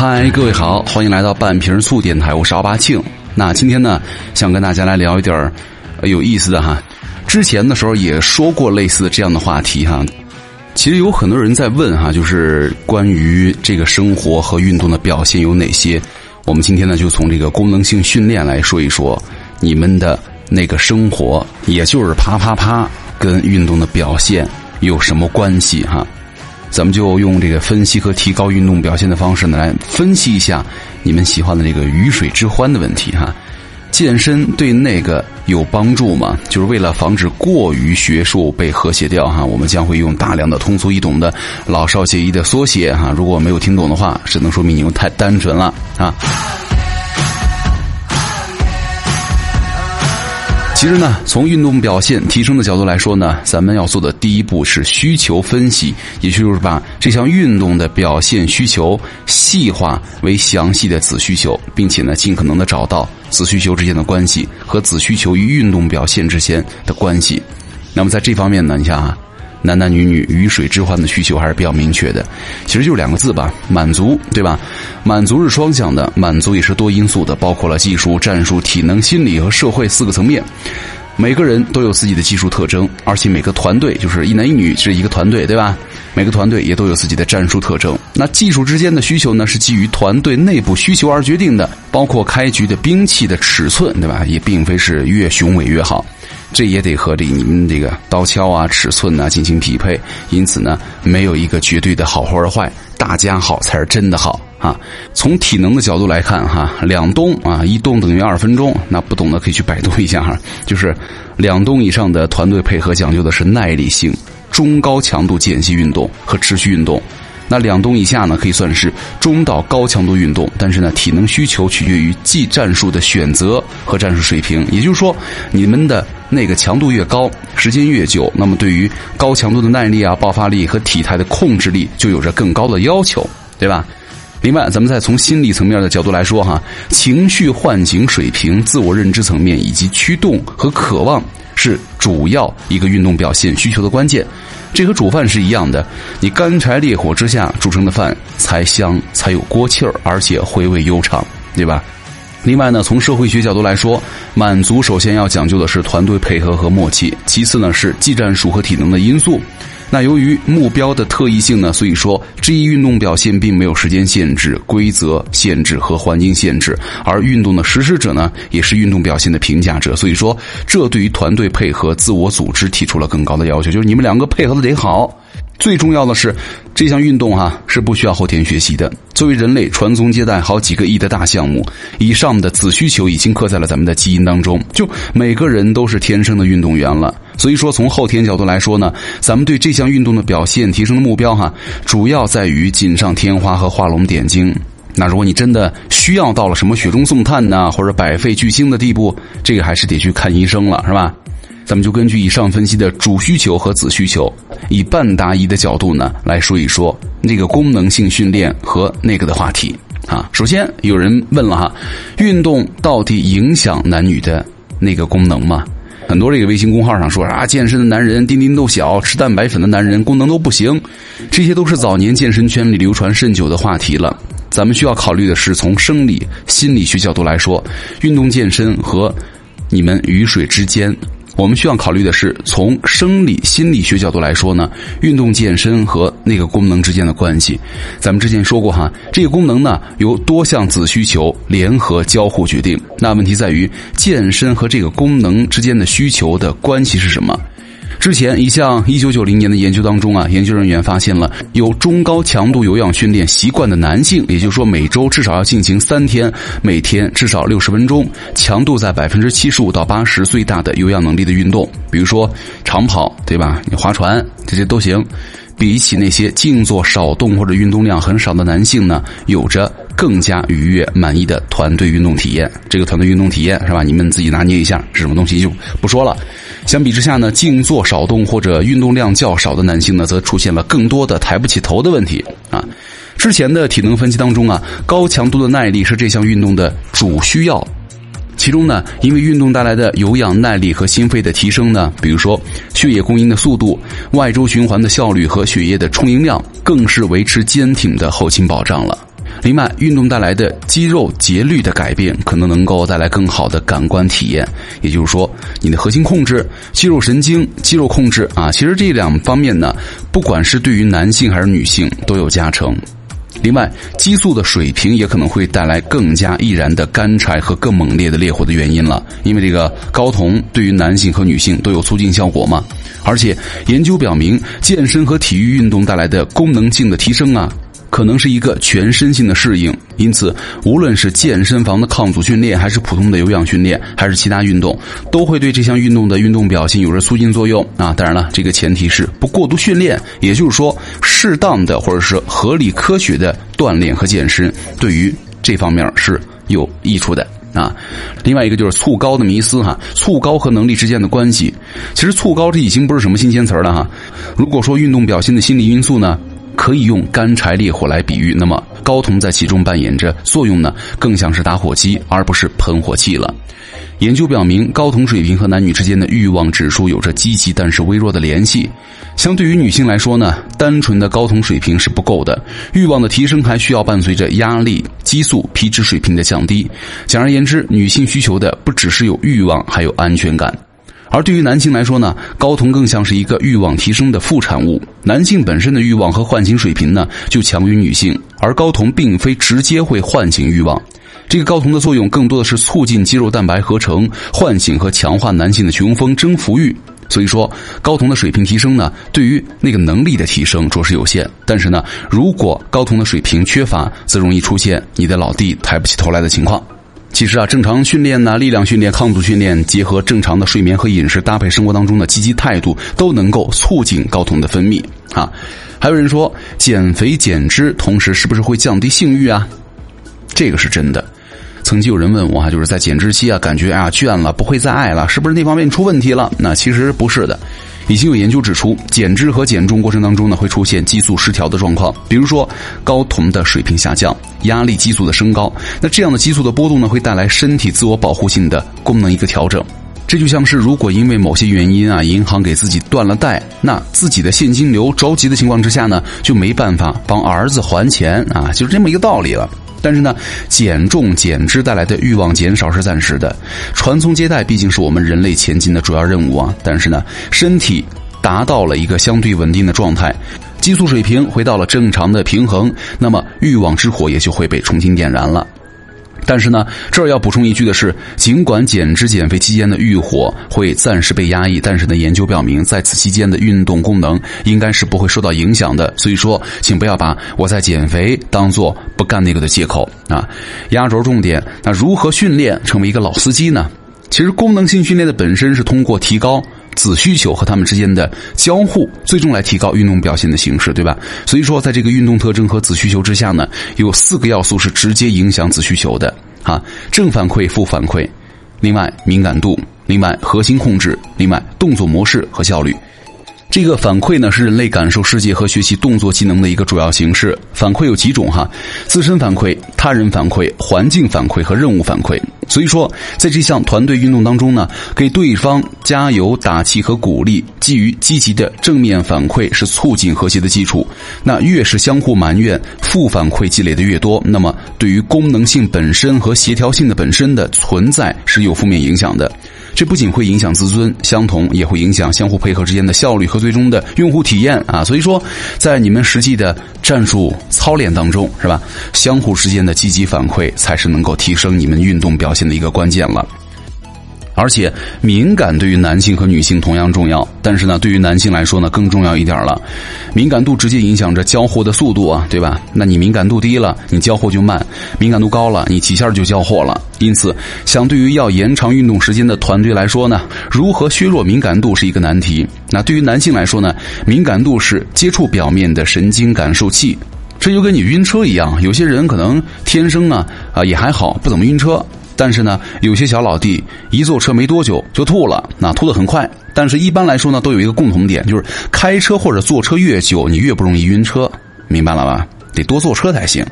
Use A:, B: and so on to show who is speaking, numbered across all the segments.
A: 嗨，各位好，欢迎来到半瓶醋电台，我是奥巴庆。那今天呢，想跟大家来聊一点儿有意思的哈。之前的时候也说过类似这样的话题哈。其实有很多人在问哈，就是关于这个生活和运动的表现有哪些？我们今天呢，就从这个功能性训练来说一说，你们的那个生活，也就是啪啪啪，跟运动的表现有什么关系哈？咱们就用这个分析和提高运动表现的方式呢，来分析一下你们喜欢的这个鱼水之欢的问题哈。健身对那个有帮助吗？就是为了防止过于学术被和谐掉哈，我们将会用大量的通俗易懂的老少皆宜的缩写哈。如果没有听懂的话，只能说明你们太单纯了啊。其实呢，从运动表现提升的角度来说呢，咱们要做的第一步是需求分析，也就是把这项运动的表现需求细化为详细的子需求，并且呢，尽可能的找到子需求之间的关系和子需求与运动表现之间的关系。那么在这方面呢，你像啊。男男女女鱼水之欢的需求还是比较明确的，其实就是两个字吧，满足，对吧？满足是双向的，满足也是多因素的，包括了技术、战术、体能、心理和社会四个层面。每个人都有自己的技术特征，而且每个团队就是一男一女是一个团队，对吧？每个团队也都有自己的战术特征。那技术之间的需求呢，是基于团队内部需求而决定的，包括开局的兵器的尺寸，对吧？也并非是越雄伟越好。这也得和这你们这个刀鞘啊、尺寸呐进行匹配，因此呢，没有一个绝对的好或者坏，大家好才是真的好啊。从体能的角度来看哈，两动啊，一动等于二分钟，那不懂的可以去百度一下哈。就是两动以上的团队配合讲究的是耐力性、中高强度间隙运动和持续运动。那两动以下呢，可以算是中到高强度运动，但是呢，体能需求取决于技战术的选择和战术水平。也就是说，你们的那个强度越高，时间越久，那么对于高强度的耐力啊、爆发力和体态的控制力就有着更高的要求，对吧？另外，咱们再从心理层面的角度来说哈，情绪唤醒水平、自我认知层面以及驱动和渴望是主要一个运动表现需求的关键。这和煮饭是一样的，你干柴烈火之下煮成的饭才香，才有锅气儿，而且回味悠长，对吧？另外呢，从社会学角度来说，满足首先要讲究的是团队配合和默契，其次呢是技战术和体能的因素。那由于目标的特异性呢，所以说这一运动表现并没有时间限制、规则限制和环境限制，而运动的实施者呢，也是运动表现的评价者。所以说，这对于团队配合、自我组织提出了更高的要求，就是你们两个配合的得好。最重要的是，这项运动哈是不需要后天学习的。作为人类传宗接代好几个亿的大项目，以上的子需求已经刻在了咱们的基因当中，就每个人都是天生的运动员了。所以说，从后天角度来说呢，咱们对这项运动的表现提升的目标哈，主要在于锦上添花和画龙点睛。那如果你真的需要到了什么雪中送炭呐，或者百废俱兴的地步，这个还是得去看医生了，是吧？咱们就根据以上分析的主需求和子需求，以半答疑的角度呢来说一说那个功能性训练和那个的话题啊。首先有人问了哈，运动到底影响男女的那个功能吗？很多这个微信公号上说啊，健身的男人丁丁都小，吃蛋白粉的男人功能都不行，这些都是早年健身圈里流传甚久的话题了。咱们需要考虑的是，从生理、心理学角度来说，运动健身和你们鱼水之间。我们需要考虑的是，从生理心理学角度来说呢，运动健身和那个功能之间的关系。咱们之前说过哈，这个功能呢由多项子需求联合交互决定。那问题在于，健身和这个功能之间的需求的关系是什么？之前一项一九九零年的研究当中啊，研究人员发现了有中高强度有氧训练习惯的男性，也就是说每周至少要进行三天，每天至少六十分钟，强度在百分之七十五到八十最大的有氧能力的运动，比如说长跑，对吧？你划船这些都行。比起那些静坐少动或者运动量很少的男性呢，有着更加愉悦满意的团队运动体验。这个团队运动体验是吧？你们自己拿捏一下是什么东西就不说了。相比之下呢，静坐少动或者运动量较少的男性呢，则出现了更多的抬不起头的问题啊。之前的体能分析当中啊，高强度的耐力是这项运动的主需要。其中呢，因为运动带来的有氧耐力和心肺的提升呢，比如说血液供应的速度、外周循环的效率和血液的充盈量，更是维持坚挺的后勤保障了。另外，运动带来的肌肉节律的改变，可能能够带来更好的感官体验。也就是说，你的核心控制、肌肉神经、肌肉控制啊，其实这两方面呢，不管是对于男性还是女性都有加成。另外，激素的水平也可能会带来更加易燃的干柴和更猛烈的烈火的原因了。因为这个睾酮对于男性和女性都有促进效果嘛。而且研究表明，健身和体育运动带来的功能性的提升啊。可能是一个全身性的适应，因此，无论是健身房的抗阻训练，还是普通的有氧训练，还是其他运动，都会对这项运动的运动表现有着促进作用啊！当然了，这个前提是不过度训练，也就是说，适当的或者是合理科学的锻炼和健身，对于这方面是有益处的啊。另外一个就是促高的迷思哈，促高和能力之间的关系，其实促高这已经不是什么新鲜词了哈。如果说运动表现的心理因素呢？可以用干柴烈火来比喻，那么睾酮在其中扮演着作用呢，更像是打火机，而不是喷火器了。研究表明，睾酮水平和男女之间的欲望指数有着积极但是微弱的联系。相对于女性来说呢，单纯的睾酮水平是不够的，欲望的提升还需要伴随着压力、激素、皮质水平的降低。简而言之，女性需求的不只是有欲望，还有安全感。而对于男性来说呢，睾酮更像是一个欲望提升的副产物。男性本身的欲望和唤醒水平呢，就强于女性，而睾酮并非直接会唤醒欲望。这个睾酮的作用更多的是促进肌肉蛋白合成，唤醒和强化男性的雄风征服欲。所以说，睾酮的水平提升呢，对于那个能力的提升着实有限。但是呢，如果睾酮的水平缺乏，则容易出现你的老弟抬不起头来的情况。其实啊，正常训练呢，力量训练、抗阻训练，结合正常的睡眠和饮食，搭配生活当中的积极态度，都能够促进睾酮的分泌啊。还有人说，减肥减脂同时是不是会降低性欲啊？这个是真的。曾经有人问我啊，就是在减脂期啊，感觉啊倦了，不会再爱了，是不是那方面出问题了？那其实不是的。已经有研究指出，减脂和减重过程当中呢，会出现激素失调的状况，比如说睾酮的水平下降、压力激素的升高。那这样的激素的波动呢，会带来身体自我保护性的功能一个调整。这就像是如果因为某些原因啊，银行给自己断了贷，那自己的现金流着急的情况之下呢，就没办法帮儿子还钱啊，就是这么一个道理了。但是呢，减重减脂带来的欲望减少是暂时的，传宗接代毕竟是我们人类前进的主要任务啊。但是呢，身体达到了一个相对稳定的状态，激素水平回到了正常的平衡，那么欲望之火也就会被重新点燃了。但是呢，这儿要补充一句的是，尽管减脂减肥期间的欲火会暂时被压抑，但是呢，研究表明，在此期间的运动功能应该是不会受到影响的。所以说，请不要把我在减肥当做不干那个的借口啊。压轴重点，那如何训练成为一个老司机呢？其实，功能性训练的本身是通过提高。子需求和他们之间的交互，最终来提高运动表现的形式，对吧？所以说，在这个运动特征和子需求之下呢，有四个要素是直接影响子需求的，哈，正反馈、负反馈，另外敏感度，另外核心控制，另外动作模式和效率。这个反馈呢，是人类感受世界和学习动作技能的一个主要形式。反馈有几种哈，自身反馈、他人反馈、环境反馈和任务反馈。所以说，在这项团队运动当中呢，给对方加油打气和鼓励，基于积极的正面反馈是促进和谐的基础。那越是相互埋怨，负反馈积累的越多，那么对于功能性本身和协调性的本身的存在是有负面影响的。这不仅会影响自尊，相同也会影响相互配合之间的效率和最终的用户体验啊！所以说，在你们实际的战术操练当中，是吧？相互之间的积极反馈才是能够提升你们运动表现性的一个关键了。而且敏感对于男性和女性同样重要，但是呢，对于男性来说呢更重要一点了。敏感度直接影响着交货的速度啊，对吧？那你敏感度低了，你交货就慢；敏感度高了，你几下就交货了。因此，相对于要延长运动时间的团队来说呢，如何削弱敏感度是一个难题。那对于男性来说呢，敏感度是接触表面的神经感受器，这就跟你晕车一样。有些人可能天生啊啊也还好，不怎么晕车。但是呢，有些小老弟一坐车没多久就吐了，那吐得很快。但是一般来说呢，都有一个共同点，就是开车或者坐车越久，你越不容易晕车，明白了吧？得多坐车才行。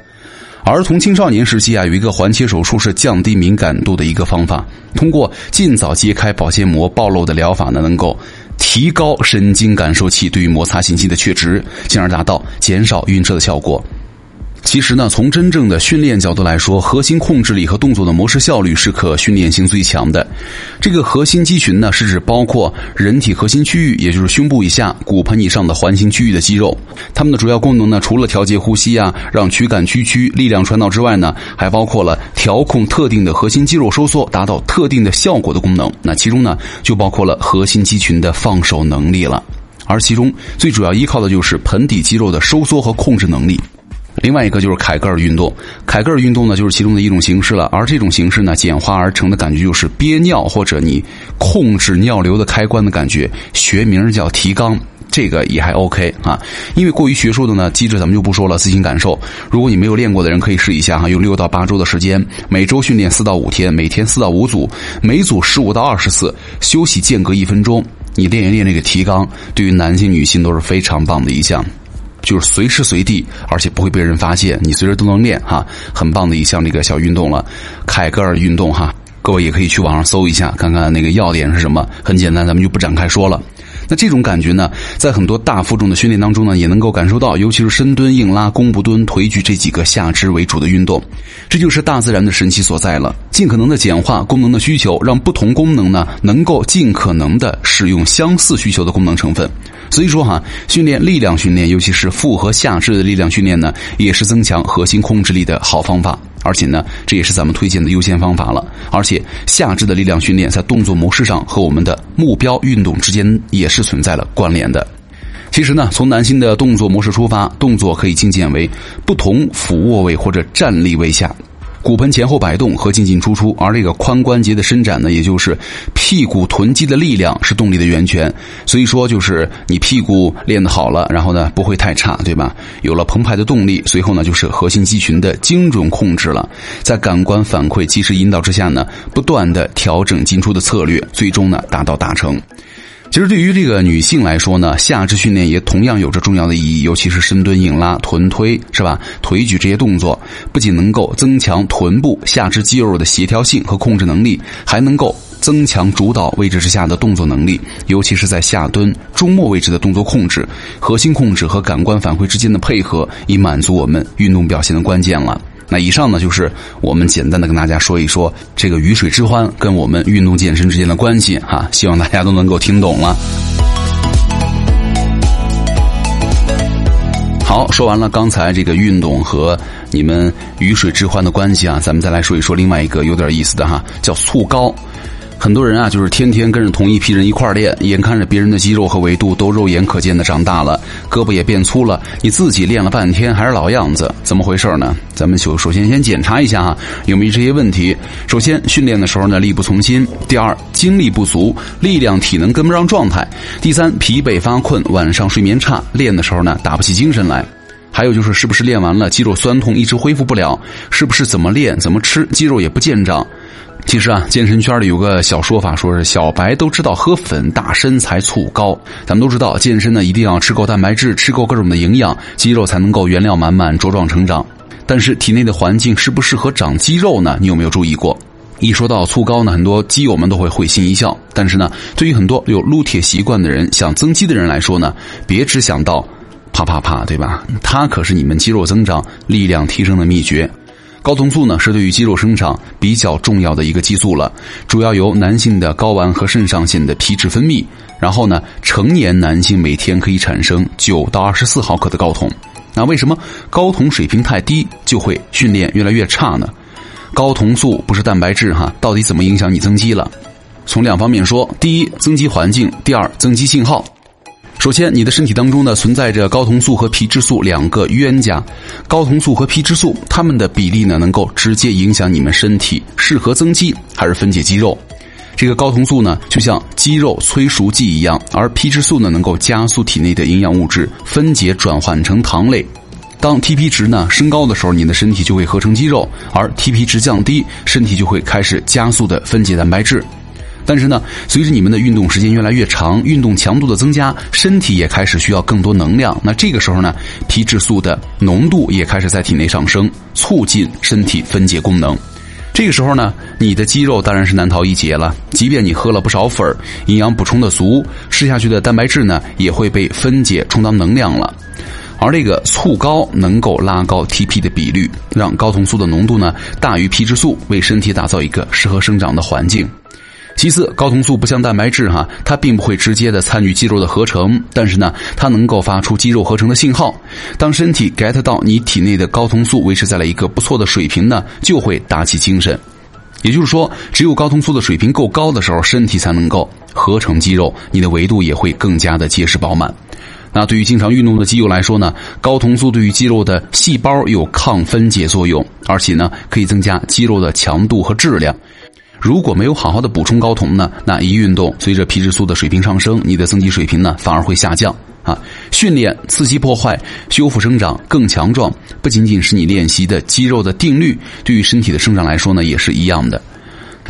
A: 儿童青少年时期啊，有一个环切手术是降低敏感度的一个方法，通过尽早揭开保鲜膜暴露的疗法呢，能够提高神经感受器对于摩擦信息的确值，进而达到减少晕车的效果。其实呢，从真正的训练角度来说，核心控制力和动作的模式效率是可训练性最强的。这个核心肌群呢，是指包括人体核心区域，也就是胸部以下、骨盆以上的环形区域的肌肉。它们的主要功能呢，除了调节呼吸啊，让躯干屈曲、力量传导之外呢，还包括了调控特定的核心肌肉收缩，达到特定的效果的功能。那其中呢，就包括了核心肌群的放手能力了。而其中最主要依靠的就是盆底肌肉的收缩和控制能力。另外一个就是凯格尔运动，凯格尔运动呢就是其中的一种形式了。而这种形式呢，简化而成的感觉就是憋尿或者你控制尿流的开关的感觉，学名叫提肛，这个也还 OK 啊。因为过于学术的呢，机制咱们就不说了，自行感受。如果你没有练过的人，可以试一下哈，用六到八周的时间，每周训练四到五天，每天四到五组，每组十五到二十次，休息间隔一分钟，你练一练这个提肛，对于男性女性都是非常棒的一项。就是随时随地，而且不会被人发现，你随时都能练哈，很棒的一项这个小运动了，凯格尔运动哈，各位也可以去网上搜一下，看看那个要点是什么，很简单，咱们就不展开说了。那这种感觉呢，在很多大负重的训练当中呢，也能够感受到，尤其是深蹲、硬拉、弓步蹲、腿举这几个下肢为主的运动，这就是大自然的神奇所在了。尽可能的简化功能的需求，让不同功能呢，能够尽可能的使用相似需求的功能成分。所以说哈，训练力量训练，尤其是复合下肢的力量训练呢，也是增强核心控制力的好方法。而且呢，这也是咱们推荐的优先方法了。而且下肢的力量训练在动作模式上和我们的目标运动之间也是存在了关联的。其实呢，从男性的动作模式出发，动作可以精简为不同俯卧位或者站立位下。骨盆前后摆动和进进出出，而这个髋关节的伸展呢，也就是屁股臀肌的力量是动力的源泉。所以说，就是你屁股练得好了，然后呢不会太差，对吧？有了澎湃的动力，随后呢就是核心肌群的精准控制了，在感官反馈及时引导之下呢，不断的调整进出的策略，最终呢达到达成。其实对于这个女性来说呢，下肢训练也同样有着重要的意义，尤其是深蹲、硬拉、臀推，是吧？腿举这些动作，不仅能够增强臀部下肢肌肉的协调性和控制能力，还能够增强主导位置之下的动作能力，尤其是在下蹲、中末位置的动作控制、核心控制和感官反馈之间的配合，以满足我们运动表现的关键了。那以上呢，就是我们简单的跟大家说一说这个鱼水之欢跟我们运动健身之间的关系哈，希望大家都能够听懂了。好，说完了刚才这个运动和你们鱼水之欢的关系啊，咱们再来说一说另外一个有点意思的哈，叫促高。很多人啊，就是天天跟着同一批人一块儿练，眼看着别人的肌肉和维度都肉眼可见的长大了，胳膊也变粗了，你自己练了半天还是老样子，怎么回事呢？咱们就首先先检查一下啊，有没有这些问题。首先，训练的时候呢力不从心；第二，精力不足，力量体能跟不上状态；第三，疲惫发困，晚上睡眠差，练的时候呢打不起精神来；还有就是，是不是练完了肌肉酸痛一直恢复不了？是不是怎么练怎么吃肌肉也不见长？其实啊，健身圈里有个小说法，说是小白都知道喝粉大身材促高。咱们都知道，健身呢一定要吃够蛋白质，吃够各种的营养，肌肉才能够原料满满茁壮成长。但是体内的环境适不适合长肌肉呢？你有没有注意过？一说到促高呢，很多基友们都会会心一笑。但是呢，对于很多有撸铁习惯的人，想增肌的人来说呢，别只想到啪啪啪，对吧？它可是你们肌肉增长、力量提升的秘诀。睾酮素呢，是对于肌肉生长比较重要的一个激素了，主要由男性的睾丸和肾上腺的皮质分泌。然后呢，成年男性每天可以产生九到二十四毫克的睾酮。那为什么睾酮水平太低就会训练越来越差呢？睾酮素不是蛋白质哈，到底怎么影响你增肌了？从两方面说：第一，增肌环境；第二，增肌信号。首先，你的身体当中呢存在着睾酮素和皮质素两个冤家。睾酮素和皮质素，它们的比例呢能够直接影响你们身体适合增肌还是分解肌肉。这个睾酮素呢就像肌肉催熟剂一样，而皮质素呢能够加速体内的营养物质分解转换成糖类。当 TP 值呢升高的时候，你的身体就会合成肌肉；而 TP 值降低，身体就会开始加速的分解蛋白质。但是呢，随着你们的运动时间越来越长，运动强度的增加，身体也开始需要更多能量。那这个时候呢，皮质素的浓度也开始在体内上升，促进身体分解功能。这个时候呢，你的肌肉当然是难逃一劫了。即便你喝了不少粉儿，营养补充的足，吃下去的蛋白质呢也会被分解充当能量了。而这个醋膏能够拉高 TP 的比率，让睾酮素的浓度呢大于皮质素，为身体打造一个适合生长的环境。其次，睾酮素不像蛋白质哈，它并不会直接的参与肌肉的合成，但是呢，它能够发出肌肉合成的信号。当身体 get 到你体内的睾酮素维持在了一个不错的水平呢，就会打起精神。也就是说，只有睾酮素的水平够高的时候，身体才能够合成肌肉，你的维度也会更加的结实饱满。那对于经常运动的肌肉来说呢，睾酮素对于肌肉的细胞有抗分解作用，而且呢，可以增加肌肉的强度和质量。如果没有好好的补充睾酮呢，那一运动，随着皮质素的水平上升，你的增肌水平呢反而会下降啊。训练刺激破坏、修复生长更强壮，不仅仅是你练习的肌肉的定律，对于身体的生长来说呢也是一样的。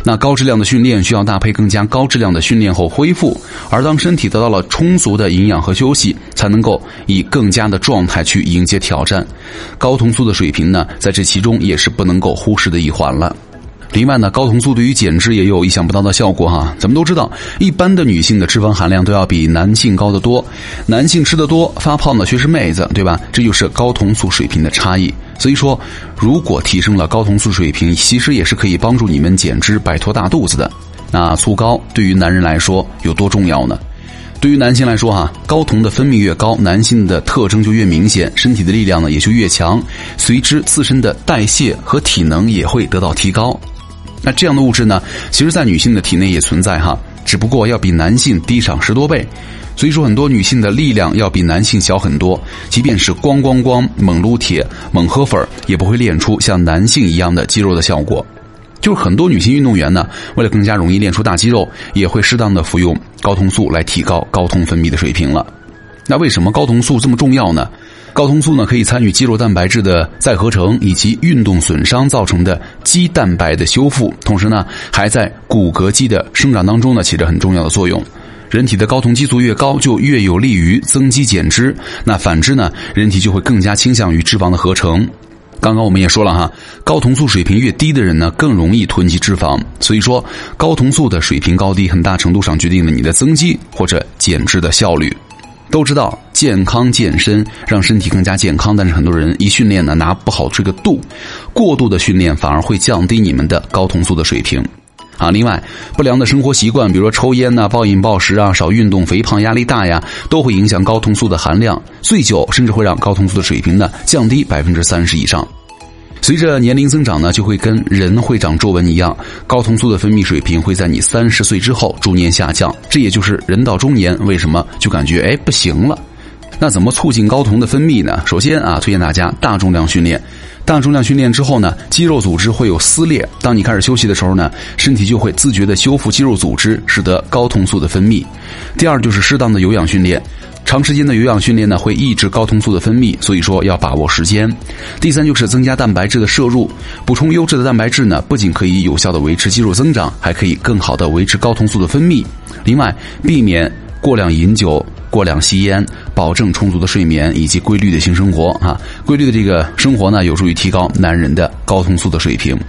A: 那高质量的训练需要搭配更加高质量的训练后恢复，而当身体得到了充足的营养和休息，才能够以更加的状态去迎接挑战。睾酮素的水平呢，在这其中也是不能够忽视的一环了。另外呢，睾酮素对于减脂也有意想不到的效果哈。咱们都知道，一般的女性的脂肪含量都要比男性高得多，男性吃的多，发胖的却是妹子，对吧？这就是睾酮素水平的差异。所以说，如果提升了睾酮素水平，其实也是可以帮助你们减脂、摆脱大肚子的。那醋高对于男人来说有多重要呢？对于男性来说哈，睾酮的分泌越高，男性的特征就越明显，身体的力量呢也就越强，随之自身的代谢和体能也会得到提高。那这样的物质呢，其实，在女性的体内也存在哈，只不过要比男性低上十多倍。所以说，很多女性的力量要比男性小很多，即便是咣咣咣猛撸铁、猛喝粉也不会练出像男性一样的肌肉的效果。就是很多女性运动员呢，为了更加容易练出大肌肉，也会适当的服用睾酮素来提高睾酮分泌的水平了。那为什么睾酮素这么重要呢？睾酮素呢，可以参与肌肉蛋白质的再合成以及运动损伤造成的肌蛋白的修复，同时呢，还在骨骼肌的生长当中呢起着很重要的作用。人体的睾酮激素越高，就越有利于增肌减脂。那反之呢，人体就会更加倾向于脂肪的合成。刚刚我们也说了哈，睾酮素水平越低的人呢，更容易囤积脂肪。所以说，睾酮素的水平高低，很大程度上决定了你的增肌或者减脂的效率。都知道健康健身让身体更加健康，但是很多人一训练呢拿不好这个度，过度的训练反而会降低你们的睾酮素的水平，啊，另外不良的生活习惯，比如说抽烟呐、暴饮暴食啊、少运动、肥胖、压力大呀，都会影响睾酮素的含量，醉酒甚至会让睾酮素的水平呢降低百分之三十以上。随着年龄增长呢，就会跟人会长皱纹一样，睾酮素的分泌水平会在你三十岁之后逐年下降。这也就是人到中年为什么就感觉哎不行了。那怎么促进睾酮的分泌呢？首先啊，推荐大家大重量训练。大重量训练之后呢，肌肉组织会有撕裂。当你开始休息的时候呢，身体就会自觉的修复肌肉组织，使得睾酮素的分泌。第二就是适当的有氧训练。长时间的有氧训练呢，会抑制睾酮素的分泌，所以说要把握时间。第三就是增加蛋白质的摄入，补充优质的蛋白质呢，不仅可以有效的维持肌肉增长，还可以更好的维持睾酮素的分泌。另外，避免过量饮酒、过量吸烟，保证充足的睡眠以及规律的性生活啊，规律的这个生活呢，有助于提高男人的睾酮素的水平。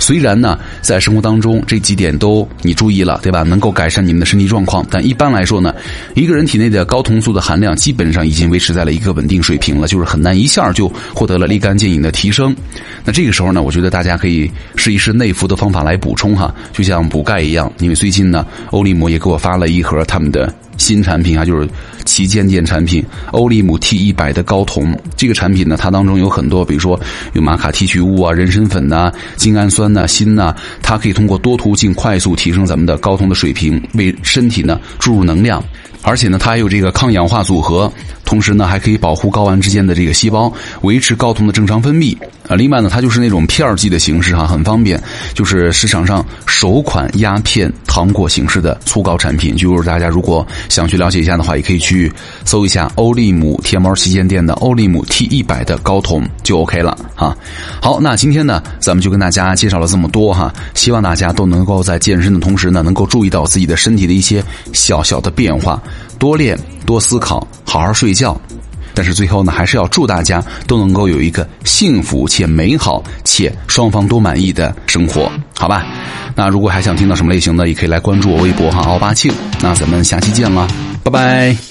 A: 虽然呢，在生活当中这几点都你注意了，对吧？能够改善你们的身体状况，但一般来说呢，一个人体内的睾酮素的含量基本上已经维持在了一个稳定水平了，就是很难一下就获得了立竿见影的提升。那这个时候呢，我觉得大家可以试一试内服的方法来补充哈，就像补钙一样。因为最近呢，欧利姆也给我发了一盒他们的。新产品啊，就是旗舰店产品欧利姆 T 一百的高酮这个产品呢，它当中有很多，比如说有玛卡提取物啊、人参粉呐、精氨酸呐、锌呐，它可以通过多途径快速提升咱们的睾酮的水平，为身体呢注入能量。而且呢，它还有这个抗氧化组合，同时呢，还可以保护睾丸之间的这个细胞，维持睾酮的正常分泌。啊，另外呢，它就是那种片剂的形式哈，很方便，就是市场上首款鸦片糖果形式的粗膏产品。就是大家如果想去了解一下的话，也可以去搜一下欧利姆天猫旗舰店的欧利姆 T 一百的睾酮就 OK 了哈。好，那今天呢，咱们就跟大家介绍了这么多哈，希望大家都能够在健身的同时呢，能够注意到自己的身体的一些小小的变化。多练，多思考，好好睡觉。但是最后呢，还是要祝大家都能够有一个幸福且美好且双方都满意的生活，好吧？那如果还想听到什么类型的，也可以来关注我微博哈，奥巴庆。那咱们下期见了，拜拜。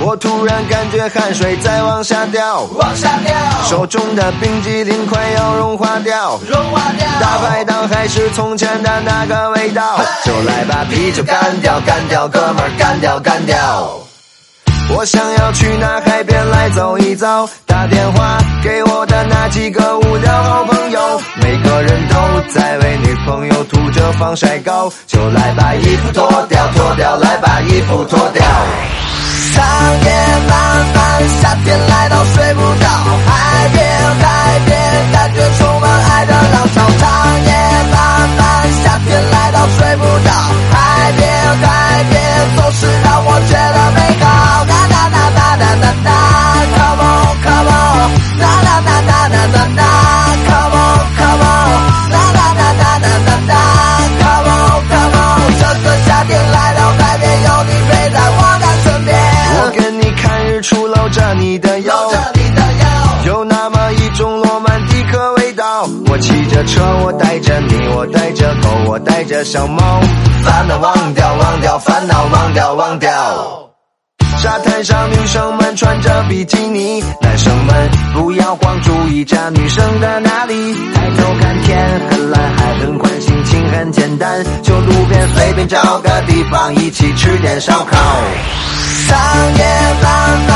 B: 我突然感觉汗水在往下掉，
C: 往下掉，
B: 手中的冰激凌快要融化掉，
C: 融化掉，
B: 大排档还是从前的那个味道，就来把啤酒干掉，干掉，哥们儿干掉，干掉。我想要去那海边来走一遭，打电话给我的那几个无聊好朋友，每个人都在为女朋友涂着防晒膏，就来把衣服脱掉，脱掉，来把衣服脱掉。
C: 长夜漫漫，夏天来到睡不着，海边海边，感觉
B: 冲小猫，烦恼忘掉，忘掉烦恼，忘掉，忘掉。沙滩上女生们穿着比基尼，男生们不要光注意着女生的哪里。抬头看天很蓝，海很宽，心情很简单，就路边随便找个地方一起吃点烧烤。
C: 长夜漫